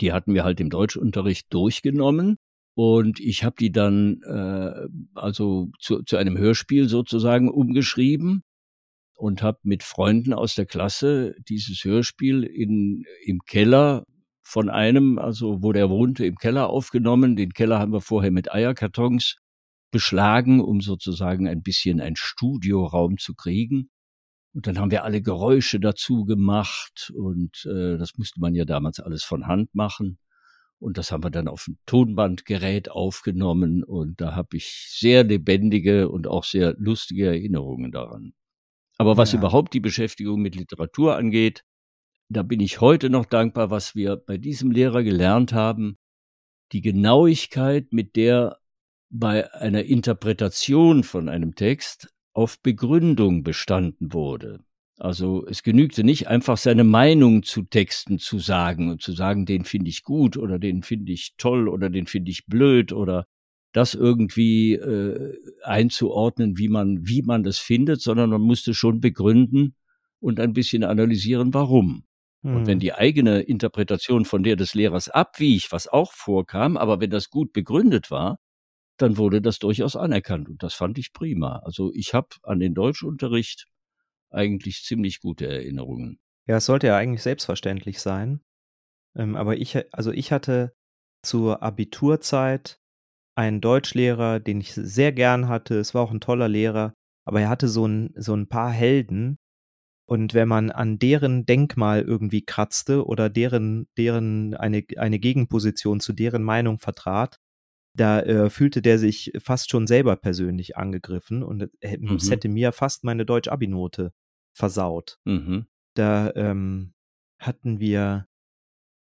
Die hatten wir halt im Deutschunterricht durchgenommen und ich habe die dann äh, also zu, zu einem Hörspiel sozusagen umgeschrieben. und habe mit Freunden aus der Klasse dieses Hörspiel in, im Keller von einem, also wo der wohnte, im Keller aufgenommen. Den Keller haben wir vorher mit Eierkartons beschlagen, um sozusagen ein bisschen ein Studioraum zu kriegen. Und dann haben wir alle Geräusche dazu gemacht und äh, das musste man ja damals alles von Hand machen. Und das haben wir dann auf ein Tonbandgerät aufgenommen und da habe ich sehr lebendige und auch sehr lustige Erinnerungen daran. Aber was ja. überhaupt die Beschäftigung mit Literatur angeht, da bin ich heute noch dankbar, was wir bei diesem Lehrer gelernt haben, die Genauigkeit, mit der bei einer Interpretation von einem Text auf Begründung bestanden wurde. Also es genügte nicht einfach seine Meinung zu Texten zu sagen und zu sagen, den finde ich gut oder den finde ich toll oder den finde ich blöd oder das irgendwie äh, einzuordnen, wie man wie man das findet, sondern man musste schon begründen und ein bisschen analysieren, warum. Hm. Und wenn hm. die eigene Interpretation von der des Lehrers abwich, was auch vorkam, aber wenn das gut begründet war, dann wurde das durchaus anerkannt und das fand ich prima. Also ich habe an den Deutschunterricht eigentlich ziemlich gute Erinnerungen. Ja, es sollte ja eigentlich selbstverständlich sein. Ähm, aber ich, also ich hatte zur Abiturzeit einen Deutschlehrer, den ich sehr gern hatte. Es war auch ein toller Lehrer, aber er hatte so ein, so ein paar Helden. Und wenn man an deren Denkmal irgendwie kratzte oder deren, deren eine, eine Gegenposition zu deren Meinung vertrat, da äh, fühlte der sich fast schon selber persönlich angegriffen und äh, mhm. es hätte mir fast meine Deutsch-Abi-Note versaut. Mhm. Da ähm, hatten wir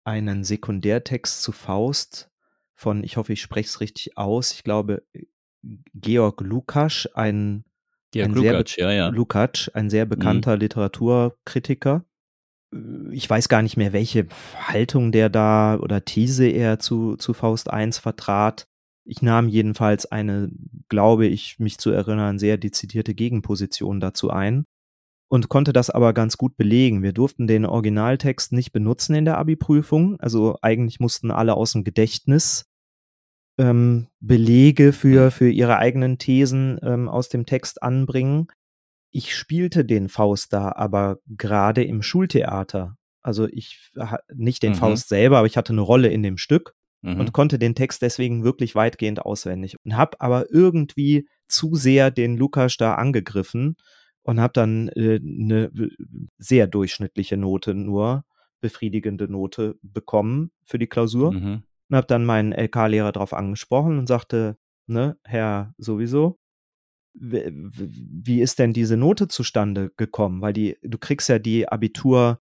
einen Sekundärtext zu Faust von, ich hoffe, ich spreche es richtig aus, ich glaube, Georg Lukacs, ein, Georg ein Lukacs, ja, ja. Lukacs, ein sehr mhm. bekannter mhm. Literaturkritiker. Ich weiß gar nicht mehr, welche Haltung der da oder These er zu, zu Faust 1 vertrat. Ich nahm jedenfalls eine, glaube ich, mich zu erinnern, sehr dezidierte Gegenposition dazu ein und konnte das aber ganz gut belegen. Wir durften den Originaltext nicht benutzen in der Abi-Prüfung. Also eigentlich mussten alle aus dem Gedächtnis ähm, Belege für, für ihre eigenen Thesen ähm, aus dem Text anbringen. Ich spielte den Faust da aber gerade im Schultheater. Also ich nicht den mhm. Faust selber, aber ich hatte eine Rolle in dem Stück mhm. und konnte den Text deswegen wirklich weitgehend auswendig und habe aber irgendwie zu sehr den Lukas da angegriffen und habe dann äh, eine sehr durchschnittliche Note nur, befriedigende Note bekommen für die Klausur mhm. und habe dann meinen LK-Lehrer darauf angesprochen und sagte, ne, Herr sowieso, wie ist denn diese Note zustande gekommen? Weil die, du kriegst ja die Abitur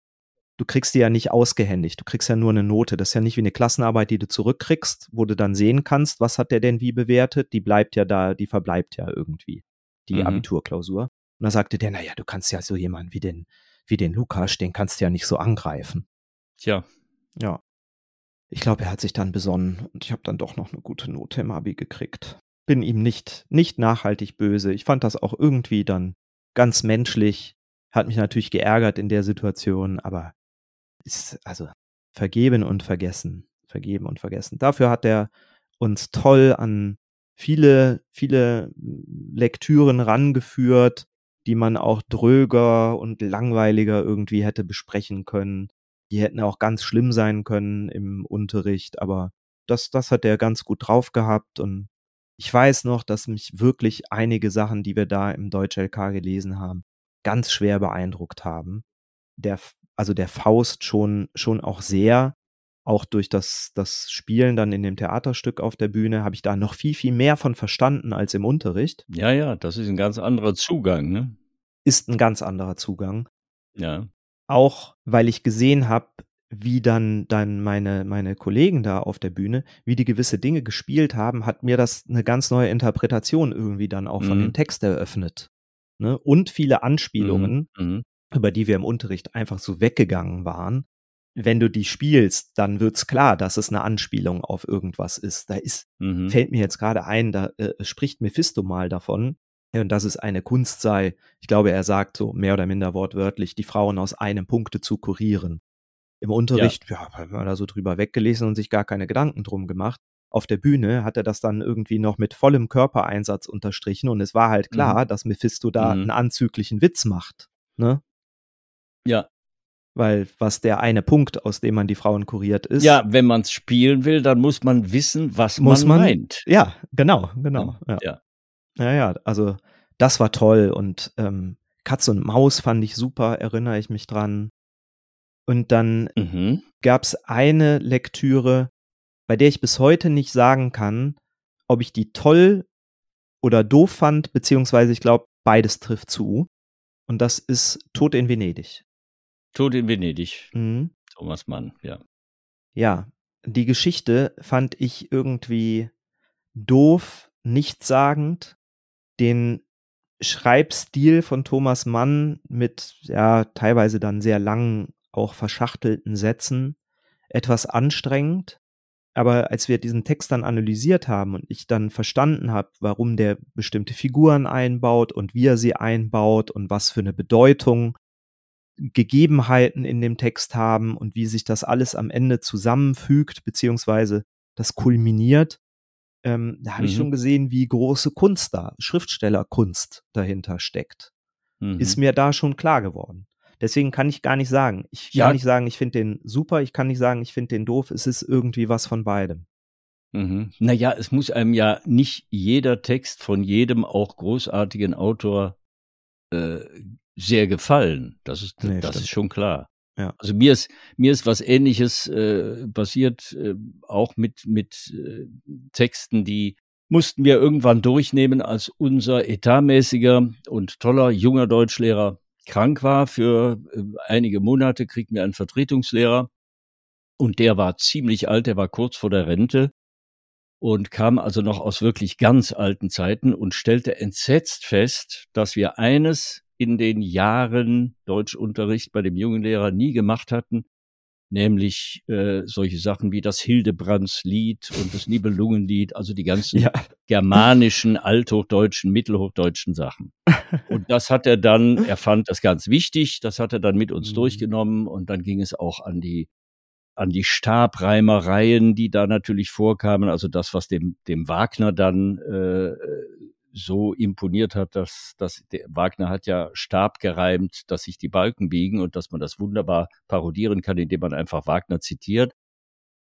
du kriegst die ja nicht ausgehändigt. Du kriegst ja nur eine Note. Das ist ja nicht wie eine Klassenarbeit, die du zurückkriegst, wo du dann sehen kannst, was hat der denn wie bewertet. Die bleibt ja da, die verbleibt ja irgendwie, die mhm. Abiturklausur. Und da sagte der, naja, du kannst ja so jemanden wie den, wie den Lukas, den kannst du ja nicht so angreifen. Tja. Ja. Ich glaube, er hat sich dann besonnen und ich habe dann doch noch eine gute Note im Abi gekriegt. Bin ihm nicht, nicht nachhaltig böse. Ich fand das auch irgendwie dann ganz menschlich. Hat mich natürlich geärgert in der Situation, aber ist also vergeben und vergessen, vergeben und vergessen. Dafür hat er uns toll an viele, viele Lektüren rangeführt, die man auch dröger und langweiliger irgendwie hätte besprechen können. Die hätten auch ganz schlimm sein können im Unterricht, aber das, das hat er ganz gut drauf gehabt und ich weiß noch, dass mich wirklich einige Sachen, die wir da im Deutsch LK gelesen haben, ganz schwer beeindruckt haben. Der also der Faust schon, schon auch sehr, auch durch das, das Spielen dann in dem Theaterstück auf der Bühne, habe ich da noch viel, viel mehr von verstanden als im Unterricht. Ja, ja, das ist ein ganz anderer Zugang, ne? Ist ein ganz anderer Zugang. Ja. Auch weil ich gesehen habe, wie dann, dann meine, meine Kollegen da auf der Bühne, wie die gewisse Dinge gespielt haben, hat mir das eine ganz neue Interpretation irgendwie dann auch mhm. von dem Text eröffnet. Ne? Und viele Anspielungen, mhm. mhm über die wir im Unterricht einfach so weggegangen waren. Wenn du die spielst, dann wird's klar, dass es eine Anspielung auf irgendwas ist. Da ist, mhm. fällt mir jetzt gerade ein, da äh, spricht Mephisto mal davon, und dass es eine Kunst sei. Ich glaube, er sagt so mehr oder minder wortwörtlich, die Frauen aus einem Punkte zu kurieren. Im Unterricht, ja, ja hat man da so drüber weggelesen und sich gar keine Gedanken drum gemacht. Auf der Bühne hat er das dann irgendwie noch mit vollem Körpereinsatz unterstrichen und es war halt klar, mhm. dass Mephisto da mhm. einen anzüglichen Witz macht. Ne? Ja. Weil was der eine Punkt, aus dem man die Frauen kuriert, ist. Ja, wenn man es spielen will, dann muss man wissen, was muss man, man meint. Ja, genau, genau. Ja. Ja. Ja, ja, also das war toll und ähm, Katz und Maus fand ich super, erinnere ich mich dran. Und dann Mhm. gab es eine Lektüre, bei der ich bis heute nicht sagen kann, ob ich die toll oder doof fand, beziehungsweise ich glaube, beides trifft zu. Und das ist Tod in Venedig. Tod in Venedig. Mhm. Thomas Mann, ja. Ja, die Geschichte fand ich irgendwie doof, nichtssagend. Den Schreibstil von Thomas Mann mit ja teilweise dann sehr langen, auch verschachtelten Sätzen etwas anstrengend. Aber als wir diesen Text dann analysiert haben und ich dann verstanden habe, warum der bestimmte Figuren einbaut und wie er sie einbaut und was für eine Bedeutung Gegebenheiten in dem Text haben und wie sich das alles am Ende zusammenfügt, beziehungsweise das kulminiert, ähm, da habe ich Mhm. schon gesehen, wie große Kunst da, Schriftstellerkunst dahinter steckt. Mhm. Ist mir da schon klar geworden. Deswegen kann ich gar nicht sagen. Ich Ja. kann nicht sagen, ich finde den super, ich kann nicht sagen, ich finde den doof. Es ist irgendwie was von beidem. Mhm. Naja, es muss einem ja nicht jeder Text von jedem auch großartigen Autor äh, sehr gefallen. Das ist, Nee, das stimmt. ist schon klar. Ja. Also mir ist, mir ist was ähnliches äh, passiert, äh, auch mit, mit äh, Texten, die mussten wir irgendwann durchnehmen, als unser etatmäßiger und toller junger Deutschlehrer krank war. Für äh, einige Monate kriegten wir einen Vertretungslehrer und der war ziemlich alt, der war kurz vor der Rente und kam also noch aus wirklich ganz alten Zeiten und stellte entsetzt fest, dass wir eines in den Jahren Deutschunterricht bei dem jungen Lehrer nie gemacht hatten, nämlich äh, solche Sachen wie das Hildebrandslied und das Nibelungenlied, also die ganzen Ja. germanischen, althochdeutschen, mittelhochdeutschen Sachen. Und das hat er dann, er fand das ganz wichtig, das hat er dann mit uns Mhm. durchgenommen und dann ging es auch an die an die Stabreimereien, die da natürlich vorkamen, also das, was dem, dem Wagner dann äh, so imponiert hat, dass, dass Wagner hat ja Stab gereimt, dass sich die Balken biegen und dass man das wunderbar parodieren kann, indem man einfach Wagner zitiert.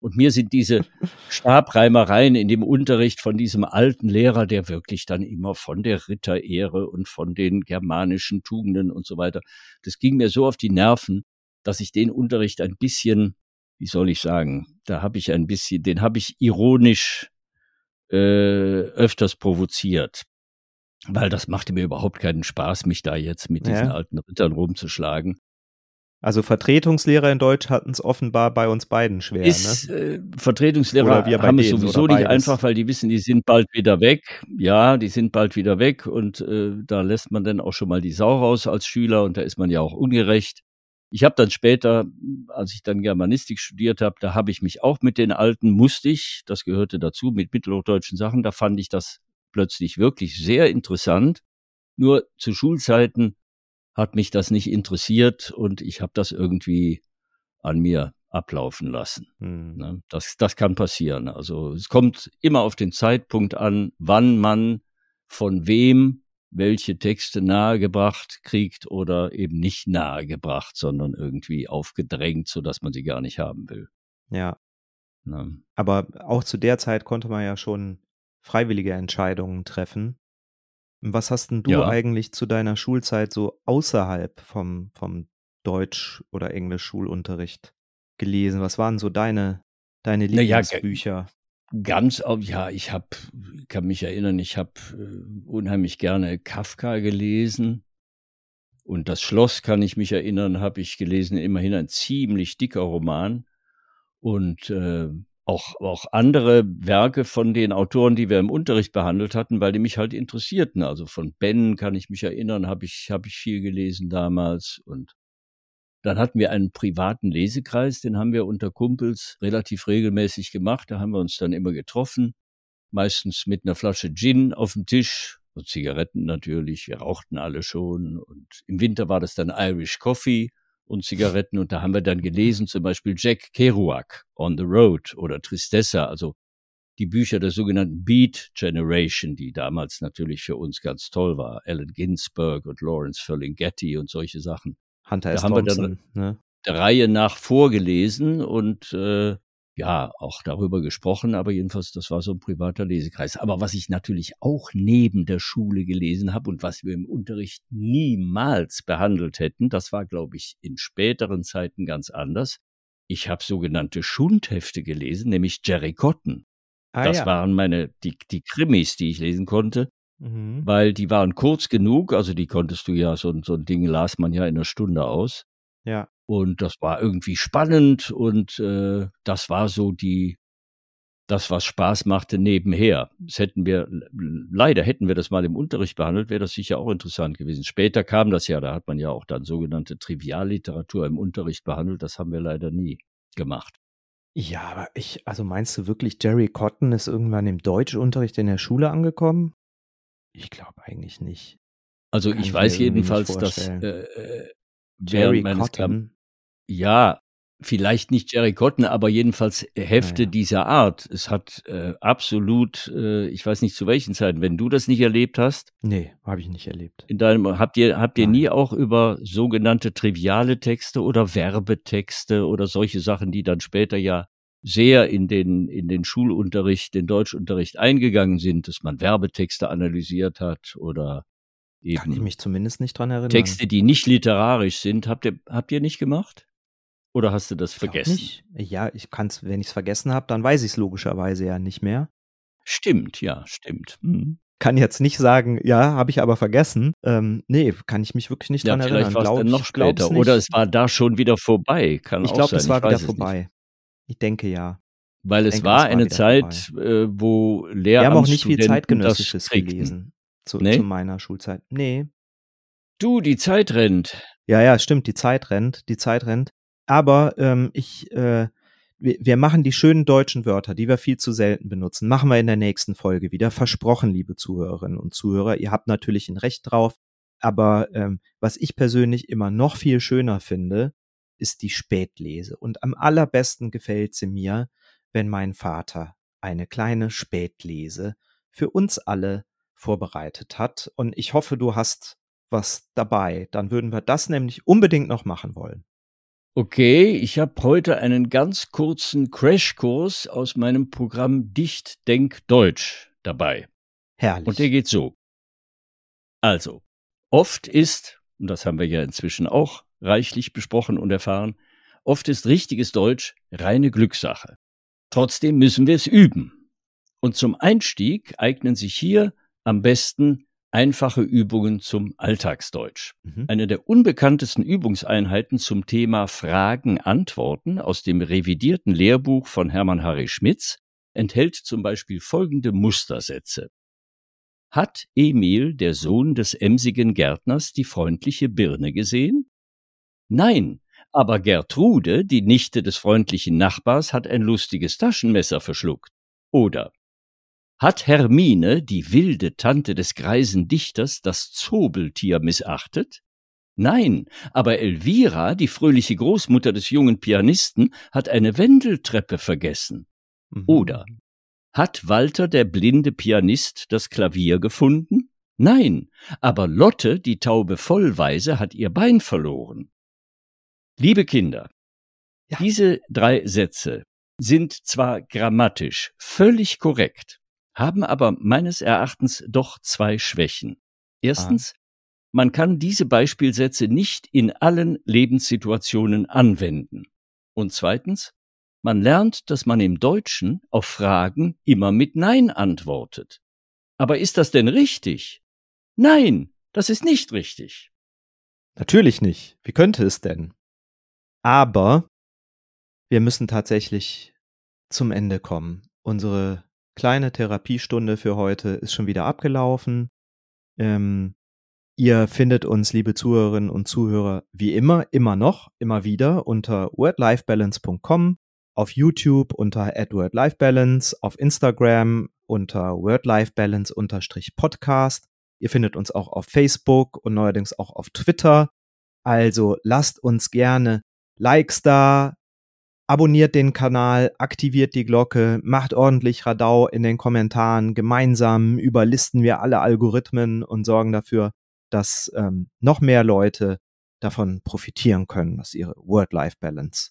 Und mir sind diese Stabreimereien in dem Unterricht von diesem alten Lehrer, der wirklich dann immer von der Ritterehre und von den germanischen Tugenden und so weiter, das ging mir so auf die Nerven, dass ich den Unterricht ein bisschen, wie soll ich sagen, da habe ich ein bisschen, den habe ich ironisch äh, öfters provoziert. Weil das machte mir überhaupt keinen Spaß, mich da jetzt mit diesen Ja. alten Rittern rumzuschlagen. Also Vertretungslehrer in Deutsch hatten es offenbar bei uns beiden schwer. ist ne? äh, Vertretungslehrer haben es sowieso nicht einfach, weil die wissen, die sind bald wieder weg. Ja, die sind bald wieder weg und äh, da lässt man dann auch schon mal die Sau raus als Schüler und da ist man ja auch ungerecht. Ich habe dann später, als ich dann Germanistik studiert habe, da habe ich mich auch mit den alten musste ich, das gehörte dazu, mit mittelhochdeutschen Sachen, da fand ich das plötzlich wirklich sehr interessant. Nur zu Schulzeiten hat mich das nicht interessiert und ich habe das irgendwie an mir ablaufen lassen. Hm. Ne? Das, das kann passieren. Also es kommt immer auf den Zeitpunkt an, wann man von wem welche Texte nahegebracht kriegt oder eben nicht nahegebracht, sondern irgendwie aufgedrängt, so dass man sie gar nicht haben will. Ja, Ne? aber auch zu der Zeit konnte man ja schon freiwillige Entscheidungen treffen. Was hast denn du Ja. eigentlich zu deiner Schulzeit so außerhalb vom, vom Deutsch- oder Englisch-Schulunterricht gelesen? Was waren so deine, deine Na ja, Lieblingsbücher? Ganz, ja, ich habe, kann mich erinnern, ich habe äh, unheimlich gerne Kafka gelesen. Und das Schloss, kann ich mich erinnern, habe ich gelesen, immerhin ein ziemlich dicker Roman. Und äh, auch, auch andere Werke von den Autoren, die wir im Unterricht behandelt hatten, weil die mich halt interessierten. Also von Ben kann ich mich erinnern, habe ich, hab ich viel gelesen damals. Und dann hatten wir einen privaten Lesekreis, den haben wir unter Kumpels relativ regelmäßig gemacht. Da haben wir uns dann immer getroffen, meistens mit einer Flasche Gin auf dem Tisch und Zigaretten natürlich. Wir rauchten alle schon. Und im Winter war das dann Irish Coffee und Zigaretten. Und da haben wir dann gelesen, zum Beispiel Jack Kerouac, On the Road oder Tristessa, also die Bücher der sogenannten Beat Generation, die damals natürlich für uns ganz toll war. Allen Ginsberg und Lawrence Ferlinghetti und solche Sachen. Hunter S. Da haben wir Thompson, dann ne? der Reihe nach vorgelesen und äh, ja, auch darüber gesprochen, aber jedenfalls, das war so ein privater Lesekreis. Aber was ich natürlich auch neben der Schule gelesen habe und was wir im Unterricht niemals behandelt hätten, das war, glaube ich, in späteren Zeiten ganz anders. Ich habe sogenannte Schundhefte gelesen, nämlich Jerry Cotton. Ah, das ja. waren meine, die, die Krimis, die ich lesen konnte, Mhm. weil die waren kurz genug, also die konntest du ja, so, ein- so ein Ding las man ja in einer Stunde aus. Ja. Und das war irgendwie spannend und äh, das war so die, das, was Spaß machte nebenher. Das hätten wir, leider hätten wir das mal im Unterricht behandelt, wäre das sicher auch interessant gewesen. Später kam das ja, da hat man ja auch dann sogenannte Trivialliteratur im Unterricht behandelt. Das haben wir leider nie gemacht. Ja, aber ich, also meinst du wirklich, Jerry Cotton ist irgendwann im Deutschunterricht in der Schule angekommen? Ich glaube eigentlich nicht. Also Kann ich weiß jedenfalls, dass äh, äh, Jerry Cotton? Ja, vielleicht nicht Jerry Cotton, aber jedenfalls Hefte Naja. dieser Art. Es hat äh, absolut, äh, ich weiß nicht zu welchen Zeiten, wenn du das nicht erlebt hast, Nee, habe ich nicht erlebt. in deinem, habt ihr, habt ihr Nein. nie auch über sogenannte triviale Texte oder Werbetexte oder solche Sachen, die dann später ja sehr in den, in den Schulunterricht, den Deutschunterricht eingegangen sind, dass man Werbetexte analysiert hat oder Kann ich eben mich zumindest nicht dran erinnern. Texte, die nicht literarisch sind. Habt ihr, habt ihr nicht gemacht? Oder hast du das vergessen? Nicht. Ja, ich kann's, wenn ich es vergessen habe, dann weiß ich es logischerweise ja nicht mehr. Stimmt, ja, stimmt. Mhm. Kann jetzt nicht sagen, ja, habe ich aber vergessen. Ähm, nee, kann ich mich wirklich nicht Ja, dran vielleicht erinnern. war es ich- noch später. Oder es war da schon wieder vorbei. Kann Ich glaube, es war ich wieder es nicht. vorbei. Ich denke ja. Weil es denke, war es war eine Zeit, äh, wo Wir haben auch nicht viel Zeitgenössisches gelesen zu, Nee? zu meiner Schulzeit. Nee. Du, die Zeit rennt. Ja, ja, stimmt, die Zeit rennt, die Zeit rennt. Aber ähm, ich, äh, wir, machen die schönen deutschen Wörter, die wir viel zu selten benutzen, machen wir in der nächsten Folge wieder. Versprochen, liebe Zuhörerinnen und Zuhörer. Ihr habt natürlich ein Recht drauf. Aber ähm, was ich persönlich immer noch viel schöner finde, ist die Spätlese. Und am allerbesten gefällt sie mir, wenn mein Vater eine kleine Spätlese für uns alle vorbereitet hat. Und ich hoffe, du hast was dabei. Dann würden wir das nämlich unbedingt noch machen wollen. Okay, ich habe heute einen ganz kurzen Crashkurs aus meinem Programm Dicht, Denk, Deutsch dabei. Herrlich. Und der geht so. Also, oft ist, und das haben wir ja inzwischen auch reichlich besprochen und erfahren, oft ist richtiges Deutsch reine Glückssache. Trotzdem müssen wir es üben. Und zum Einstieg eignen sich hier am besten einfache Übungen zum Alltagsdeutsch. Mhm. Eine der unbekanntesten Übungseinheiten zum Thema Fragen, Antworten aus dem revidierten Lehrbuch von Hermann Harry Schmitz enthält zum Beispiel folgende Mustersätze. Hat Emil, der Sohn des emsigen Gärtners, die freundliche Birne gesehen? Nein, aber Gertrude, die Nichte des freundlichen Nachbars, hat ein lustiges Taschenmesser verschluckt. Oder hat Hermine, die wilde Tante des greisen Dichters, das Zobeltier missachtet? Nein, aber Elvira, die fröhliche Großmutter des jungen Pianisten, hat eine Wendeltreppe vergessen. Mhm. Oder hat Walter, der blinde Pianist, das Klavier gefunden? Nein, aber Lotte, die taube Vollweise, hat ihr Bein verloren. Liebe Kinder, Ja. diese drei Sätze sind zwar grammatisch völlig korrekt, haben aber meines Erachtens doch zwei Schwächen. Erstens, man kann diese Beispielsätze nicht in allen Lebenssituationen anwenden. Und zweitens, man lernt, dass man im Deutschen auf Fragen immer mit Nein antwortet. Aber ist das denn richtig? Nein, das ist nicht richtig. Natürlich nicht. Wie könnte es denn? Aber wir müssen tatsächlich zum Ende kommen. Unsere kleine Therapiestunde für heute ist schon wieder abgelaufen. Ähm, ihr findet uns, liebe Zuhörerinnen und Zuhörer, wie immer, immer noch, immer wieder unter wordlifebalance.com, auf YouTube unter @wordlifebalance, auf Instagram unter wordlifebalance-podcast. Ihr findet uns auch auf Facebook und neuerdings auch auf Twitter. Also lasst uns gerne Likes da, abonniert den Kanal, aktiviert die Glocke, macht ordentlich Radau in den Kommentaren. Gemeinsam überlisten wir alle Algorithmen und sorgen dafür, dass ähm, noch mehr Leute davon profitieren können, dass ihre Word-Life-Balance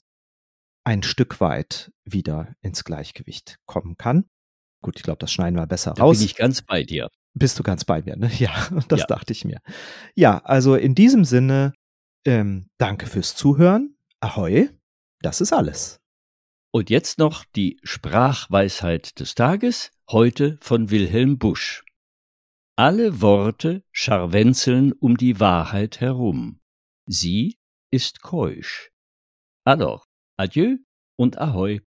ein Stück weit wieder ins Gleichgewicht kommen kann. Gut, ich glaube, das schneiden wir besser da raus. Bin ich ganz bei dir. Bist du ganz bei mir, ne? Ja, das ja. dachte ich mir. Ja, also in diesem Sinne, ähm, danke fürs Zuhören. Ahoi, das ist alles. Und jetzt noch die Sprachweisheit des Tages, heute von Wilhelm Busch. Alle Worte scharwenzeln um die Wahrheit herum. Sie ist keusch. Alors, adieu und ahoi.